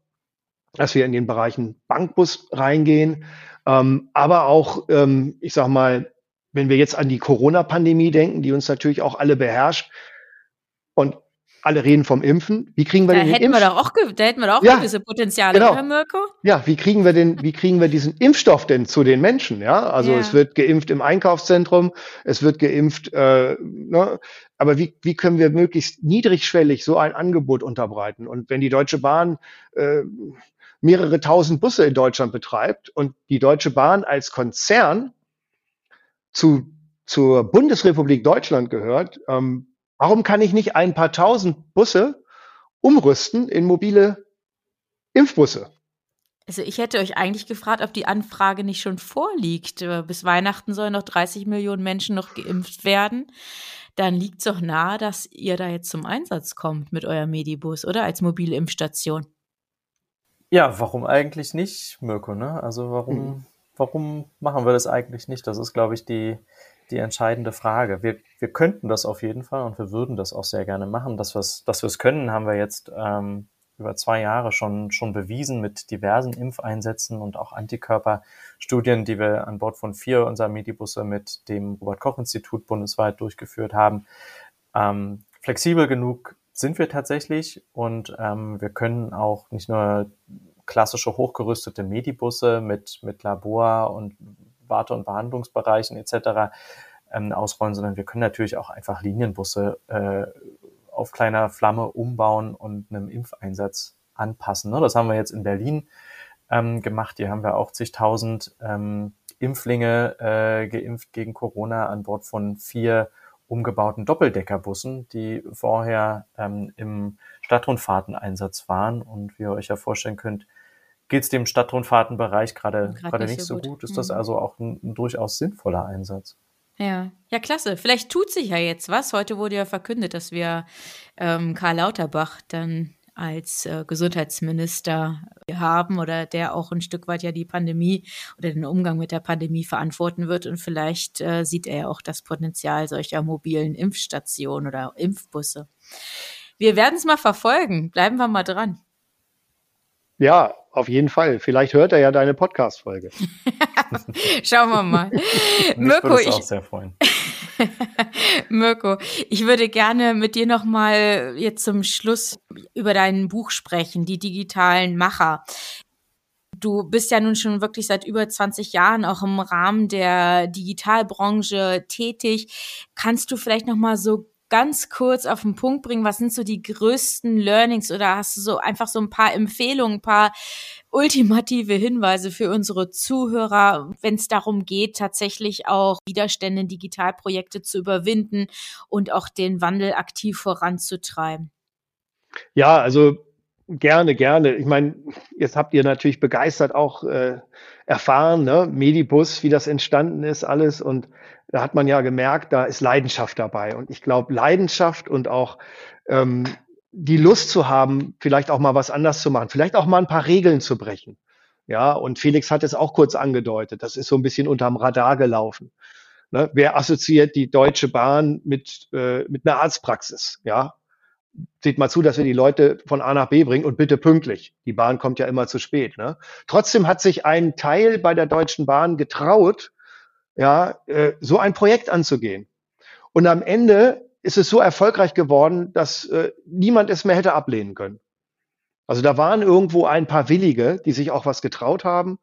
dass wir in den Bereichen Bankbus reingehen, ähm, aber auch, ähm, ich sag mal, wenn wir jetzt an die Corona-Pandemie denken, die uns natürlich auch alle beherrscht und alle reden vom Impfen. Wie kriegen wir da den hätten Impf wir doch auch, da hätten wir doch auch ja, gewisse Potenziale, genau. oder Mirko? Ja, wie kriegen wir den, wie kriegen wir diesen Impfstoff denn zu den Menschen? Ja, also ja. es wird geimpft im Einkaufszentrum, es wird geimpft, äh, ne? aber wie, wie können wir möglichst niedrigschwellig so ein Angebot unterbreiten? Und wenn die Deutsche Bahn äh, mehrere tausend Busse in Deutschland betreibt und die Deutsche Bahn als Konzern zu, zur Bundesrepublik Deutschland gehört, ähm, warum kann ich nicht ein paar tausend Busse umrüsten in mobile Impfbusse? Also ich hätte euch eigentlich gefragt, ob die Anfrage nicht schon vorliegt. Äh, bis Weihnachten sollen noch 30 Millionen Menschen noch geimpft werden. Dann liegt es doch nahe, dass ihr da jetzt zum Einsatz kommt mit eurem Medibus, oder? Als mobile Impfstation. Ja, warum eigentlich nicht, Mirko? Ne? Also warum, mhm. warum machen wir das eigentlich nicht? Das ist, glaube ich, die, die entscheidende Frage. Wir, wir könnten das auf jeden Fall und wir würden das auch sehr gerne machen. Dass wir es dass können, haben wir jetzt ähm, über zwei Jahre schon, schon bewiesen mit diversen Impfeinsätzen und auch Antikörperstudien, die wir an Bord von vier unserer Medibusse mit dem Robert-Koch-Institut bundesweit durchgeführt haben. Ähm, flexibel genug sind wir tatsächlich und ähm, wir können auch nicht nur klassische hochgerüstete Medibusse mit, mit Labor und Warte- und Behandlungsbereichen etc. Ähm, ausrollen, sondern wir können natürlich auch einfach Linienbusse äh, auf kleiner Flamme umbauen und einem Impfeinsatz anpassen. Ne? Das haben wir jetzt in Berlin ähm, gemacht. Hier haben wir auch zigtausend ähm, Impflinge äh, geimpft gegen Corona an Bord von vier umgebauten Doppeldeckerbussen, die vorher ähm, im Stadtrundfahrteneinsatz waren. Und wie ihr euch ja vorstellen könnt, geht es dem Stadtrundfahrtenbereich gerade gerade nicht, nicht so gut. gut. Ist das mhm. also auch ein, ein, durchaus sinnvoller Einsatz? Ja, ja, klasse. Vielleicht tut sich ja jetzt was. Heute wurde ja verkündet, dass wir ähm, Karl Lauterbach dann als äh, Gesundheitsminister haben oder der auch ein Stück weit ja die Pandemie oder den Umgang mit der Pandemie verantworten wird. Und vielleicht äh, sieht er ja auch das Potenzial solcher mobilen Impfstationen oder Impfbusse. Wir werden es mal verfolgen. Bleiben wir mal dran. Ja, auf jeden Fall. Vielleicht hört er ja deine Podcast-Folge. <laughs> Schauen wir mal. Mirko, ich auch sehr freuen. <laughs> Mirko, ich würde gerne mit dir noch mal jetzt zum Schluss über dein Buch sprechen, die digitalen Macher. Du bist ja nun schon wirklich seit über 20 Jahren auch im Rahmen der Digitalbranche tätig. Kannst du vielleicht noch mal so ganz kurz auf den Punkt bringen, was sind so die größten Learnings oder hast du so einfach so ein paar Empfehlungen, ein paar ultimative Hinweise für unsere Zuhörer, wenn es darum geht, tatsächlich auch Widerstände in Digitalprojekte zu überwinden und auch den Wandel aktiv voranzutreiben? Ja, also gerne, gerne. Ich meine, jetzt habt ihr natürlich begeistert auch äh, erfahren, ne? Medibus, wie das entstanden ist, alles. Und da hat man ja gemerkt, da ist Leidenschaft dabei. Und ich glaube, Leidenschaft und auch ähm, die Lust zu haben, vielleicht auch mal was anders zu machen, vielleicht auch mal ein paar Regeln zu brechen. Ja, und Felix hat es auch kurz angedeutet. Das ist so ein bisschen unterm Radar gelaufen. Ne? Wer assoziiert die Deutsche Bahn mit, äh, mit einer Arztpraxis? Ja, seht mal zu, dass wir die Leute von A nach B bringen und bitte pünktlich. Die Bahn kommt ja immer zu spät. Ne? Trotzdem hat sich ein Teil bei der Deutschen Bahn getraut, ja, äh, so ein Projekt anzugehen. Und am Ende ist es so erfolgreich geworden, dass äh, niemand es mehr hätte ablehnen können. Also da waren irgendwo ein paar Willige, die sich auch was getraut haben.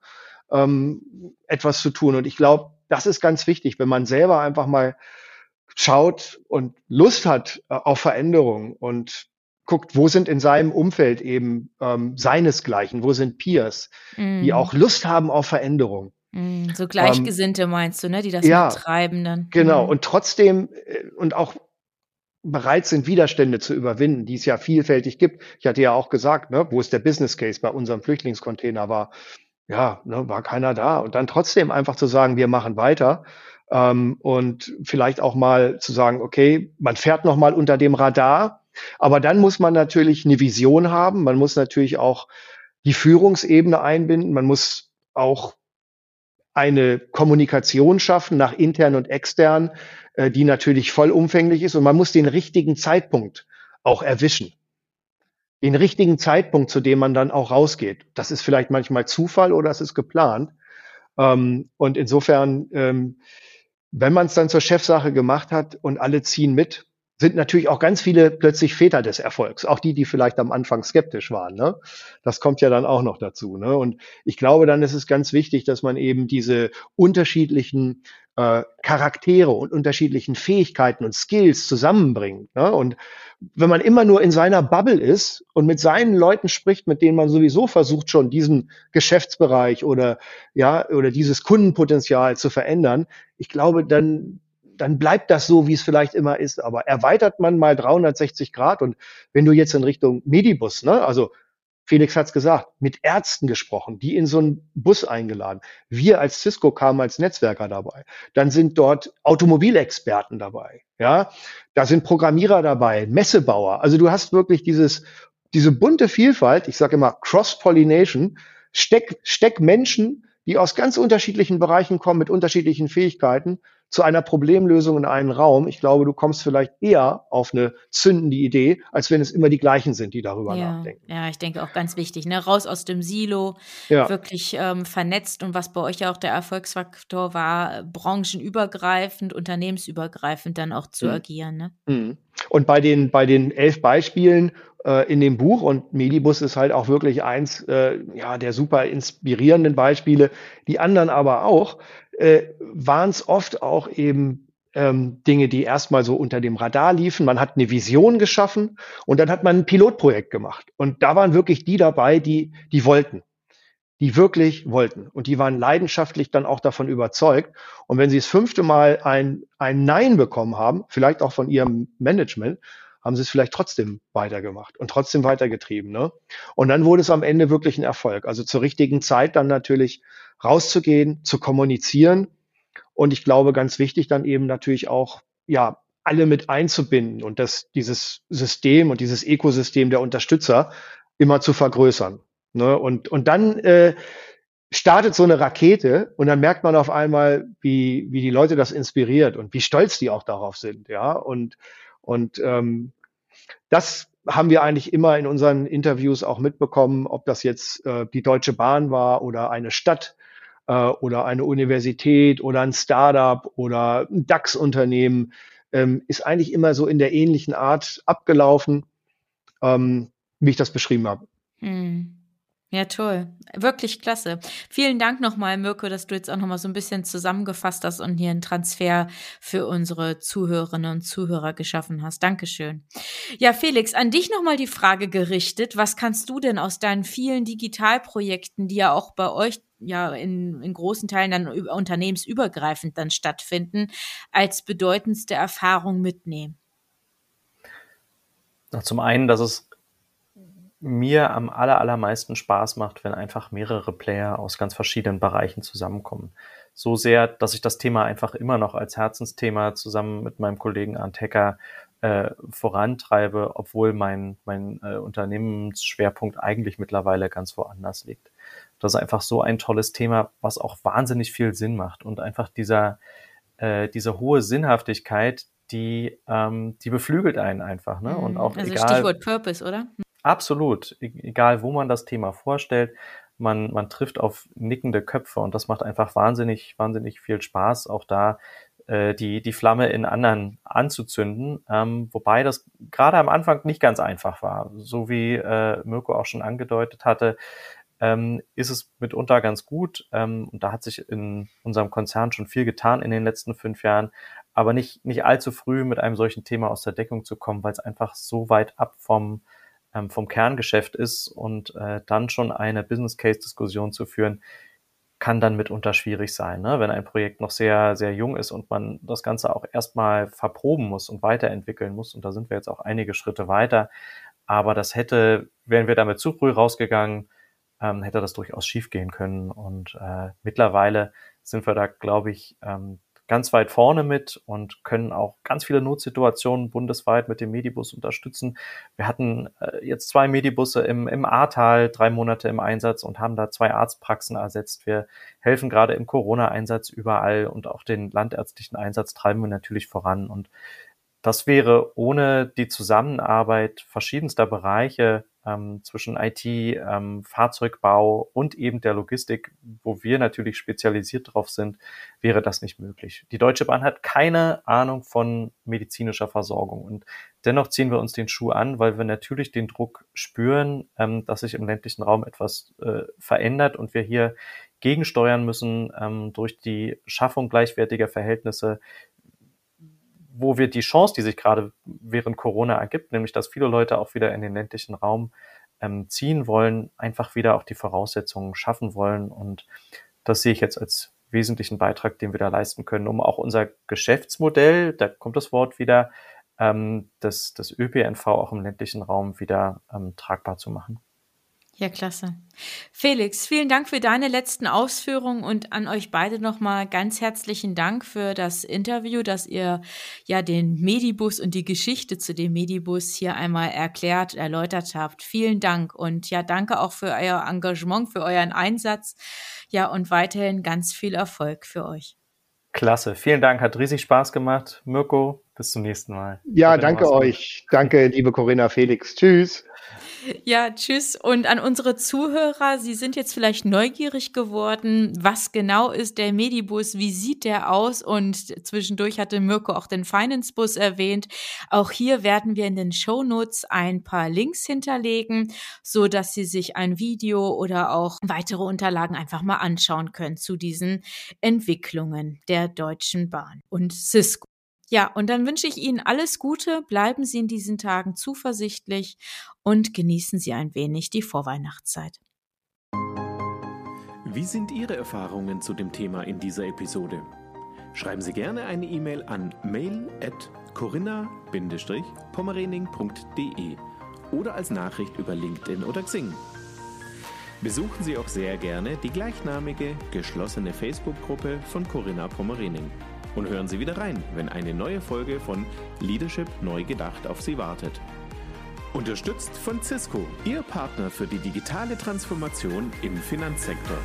ähm, etwas zu tun. Und ich glaube, das ist ganz wichtig, wenn man selber einfach mal schaut und Lust hat äh, auf Veränderung und guckt, wo sind in seinem Umfeld eben ähm, seinesgleichen, wo sind Peers, mm. die auch Lust haben auf Veränderung. Mm, so Gleichgesinnte ähm, meinst du, ne, die das ja, treiben dann. Genau, mm. und trotzdem äh, und auch bereit sind, Widerstände zu überwinden, die es ja vielfältig gibt. Ich hatte ja auch gesagt, ne, wo ist der Business Case bei unserem Flüchtlingscontainer war, ja, ne, war keiner da. Und dann trotzdem einfach zu sagen, wir machen weiter ähm, und vielleicht auch mal zu sagen, okay, man fährt noch mal unter dem Radar, aber dann muss man natürlich eine Vision haben. Man muss natürlich auch die Führungsebene einbinden. Man muss auch eine Kommunikation schaffen nach intern und extern, äh, die natürlich vollumfänglich ist. Und man muss den richtigen Zeitpunkt auch erwischen. Den richtigen Zeitpunkt, zu dem man dann auch rausgeht. Das ist vielleicht manchmal Zufall oder es ist geplant. Ähm, und insofern, ähm, wenn man es dann zur Chefsache gemacht hat und alle ziehen mit, sind natürlich auch ganz viele plötzlich Väter des Erfolgs, auch die, die vielleicht am Anfang skeptisch waren. Ne? Das kommt ja dann auch noch dazu. Ne? Und ich glaube, dann ist es ganz wichtig, dass man eben diese unterschiedlichen äh, Charaktere und unterschiedlichen Fähigkeiten und Skills zusammenbringt. Ne? Und wenn man immer nur in seiner Bubble ist und mit seinen Leuten spricht, mit denen man sowieso versucht schon diesen Geschäftsbereich oder ja oder dieses Kundenpotenzial zu verändern, ich glaube, dann dann bleibt das so, wie es vielleicht immer ist. Aber erweitert man mal 360 Grad und wenn du jetzt in Richtung Medibus, ne, also Felix hat's gesagt, mit Ärzten gesprochen, die in so einen Bus eingeladen. Wir als Cisco kamen als Netzwerker dabei. Dann sind dort Automobilexperten dabei. Ja, da sind Programmierer dabei, Messebauer. Also du hast wirklich dieses, diese bunte Vielfalt. Ich sage immer Cross-Pollination. Steck, steck Menschen, die aus ganz unterschiedlichen Bereichen kommen, mit unterschiedlichen Fähigkeiten zu einer Problemlösung in einen Raum. Ich glaube, du kommst vielleicht eher auf eine zündende Idee, als wenn es immer die gleichen sind, die darüber ja. nachdenken. Ja, ich denke auch ganz wichtig, ne? Raus aus dem Silo, ja. wirklich ähm, vernetzt und was bei euch ja auch der Erfolgsfaktor war, branchenübergreifend, unternehmensübergreifend dann auch zu mhm. agieren. Ne? Mhm. Und bei den, bei den elf Beispielen äh, in dem Buch und Medibus ist halt auch wirklich eins äh, ja, der super inspirierenden Beispiele, die anderen aber auch, äh, waren es oft auch eben ähm, Dinge, die erstmal so unter dem Radar liefen. Man hat eine Vision geschaffen und dann hat man ein Pilotprojekt gemacht. Und da waren wirklich die dabei, die, die wollten die wirklich wollten. Und die waren leidenschaftlich dann auch davon überzeugt. Und wenn sie das fünfte Mal ein, ein Nein bekommen haben, vielleicht auch von ihrem Management, haben sie es vielleicht trotzdem weitergemacht und trotzdem weitergetrieben. Ne? Und dann wurde es am Ende wirklich ein Erfolg. Also zur richtigen Zeit dann natürlich rauszugehen, zu kommunizieren. Und ich glaube, ganz wichtig dann eben natürlich auch, ja, alle mit einzubinden und das, dieses System und dieses Ökosystem der Unterstützer immer zu vergrößern. Ne? Und, und dann äh, startet so eine Rakete und dann merkt man auf einmal, wie, wie die Leute das inspiriert und wie stolz die auch darauf sind. Ja, und, und ähm, das haben wir eigentlich immer in unseren Interviews auch mitbekommen, ob das jetzt äh, die Deutsche Bahn war oder eine Stadt äh, oder eine Universität oder ein Startup oder ein DAX-Unternehmen, ähm, ist eigentlich immer so in der ähnlichen Art abgelaufen, ähm, wie ich das beschrieben habe. Hm. Ja, toll. Wirklich klasse. Vielen Dank nochmal, Mirko, dass du jetzt auch nochmal so ein bisschen zusammengefasst hast und hier einen Transfer für unsere Zuhörerinnen und Zuhörer geschaffen hast. Dankeschön. Ja, Felix, an dich nochmal die Frage gerichtet. Was kannst du denn aus deinen vielen Digitalprojekten, die ja auch bei euch ja in, in großen Teilen dann unternehmensübergreifend dann stattfinden, als bedeutendste Erfahrung mitnehmen? Zum einen, dass es mir am aller, allermeisten Spaß macht, wenn einfach mehrere Player aus ganz verschiedenen Bereichen zusammenkommen. So sehr, dass ich das Thema einfach immer noch als Herzensthema zusammen mit meinem Kollegen Arndt Hecker äh, vorantreibe, obwohl mein, mein äh, Unternehmensschwerpunkt eigentlich mittlerweile ganz woanders liegt. Das ist einfach so ein tolles Thema, was auch wahnsinnig viel Sinn macht und einfach dieser, äh, diese hohe Sinnhaftigkeit, die, ähm, die beflügelt einen einfach, ne? Und mhm. auch also egal, Stichwort Purpose, oder? Absolut. E egal, wo man das Thema vorstellt, man, man trifft auf nickende Köpfe und das macht einfach wahnsinnig, wahnsinnig viel Spaß, auch da äh, die, die Flamme in anderen anzuzünden, ähm, wobei das gerade am Anfang nicht ganz einfach war. So wie äh, Mirko auch schon angedeutet hatte, ähm, ist es mitunter ganz gut. Ähm, und da hat sich in unserem Konzern schon viel getan in den letzten fünf Jahren, aber nicht, nicht allzu früh mit einem solchen Thema aus der Deckung zu kommen, weil es einfach so weit ab vom, ähm, vom Kerngeschäft ist und äh, dann schon eine Business Case Diskussion zu führen, kann dann mitunter schwierig sein, ne? wenn ein Projekt noch sehr, sehr jung ist und man das Ganze auch erstmal verproben muss und weiterentwickeln muss. Und da sind wir jetzt auch einige Schritte weiter. Aber das hätte, wären wir damit zu früh rausgegangen, ähm, hätte das durchaus schiefgehen können. Und äh, mittlerweile sind wir da, glaube ich, ähm, ganz weit vorne mit und können auch ganz viele Notsituationen bundesweit mit dem Medibus unterstützen. Wir hatten äh, jetzt zwei Medibusse im, im Ahrtal, drei Monate im Einsatz und haben da zwei Arztpraxen ersetzt. Wir helfen gerade im Corona-Einsatz überall und auch den landärztlichen Einsatz treiben wir natürlich voran. Und das wäre ohne die Zusammenarbeit verschiedenster Bereiche ähm, zwischen IT, ähm, Fahrzeugbau und eben der Logistik, wo wir natürlich spezialisiert drauf sind, wäre das nicht möglich. Die Deutsche Bahn hat keine Ahnung von medizinischer Versorgung und dennoch ziehen wir uns den Schuh an, weil wir natürlich den Druck spüren, ähm, dass sich im ländlichen Raum etwas äh, verändert und wir hier gegensteuern müssen ähm, durch die Schaffung gleichwertiger Verhältnisse wo wir die Chance, die sich gerade während Corona ergibt, nämlich dass viele Leute auch wieder in den ländlichen Raum ähm, ziehen wollen, einfach wieder auch die Voraussetzungen schaffen wollen. Und das sehe ich jetzt als wesentlichen Beitrag, den wir da leisten können, um auch unser Geschäftsmodell, da kommt das Wort wieder, ähm, das, das ÖPNV auch im ländlichen Raum wieder ähm, tragbar zu machen. Ja, klasse. Felix, vielen Dank für deine letzten Ausführungen und an euch beide nochmal ganz herzlichen Dank für das Interview, dass ihr ja den Medibus und die Geschichte zu dem Medibus hier einmal erklärt, erläutert habt. Vielen Dank und ja, danke auch für euer Engagement, für euren Einsatz. Ja, und weiterhin ganz viel Erfolg für euch. Klasse. Vielen Dank. Hat riesig Spaß gemacht. Mirko, bis zum nächsten Mal. Ja, danke euch. Danke, liebe Corinna Felix. Tschüss. Ja, tschüss. Und an unsere Zuhörer, Sie sind jetzt vielleicht neugierig geworden, was genau ist der Medibus, wie sieht der aus? Und zwischendurch hatte Mirko auch den Finance-Bus erwähnt. Auch hier werden wir in den Show Notes ein paar Links hinterlegen, so dass Sie sich ein Video oder auch weitere Unterlagen einfach mal anschauen können zu diesen Entwicklungen der Deutschen Bahn und Cisco. Ja, und dann wünsche ich Ihnen alles Gute, bleiben Sie in diesen Tagen zuversichtlich und genießen Sie ein wenig die Vorweihnachtszeit. Wie sind Ihre Erfahrungen zu dem Thema in dieser Episode? Schreiben Sie gerne eine E-Mail an mail@corinna-pommerening.de oder als Nachricht über LinkedIn oder Xing. Besuchen Sie auch sehr gerne die gleichnamige geschlossene Facebook-Gruppe von Corinna Pommerening und hören Sie wieder rein, wenn eine neue Folge von Leadership neu gedacht auf Sie wartet. Unterstützt von Cisco, Ihr Partner für die digitale Transformation im Finanzsektor.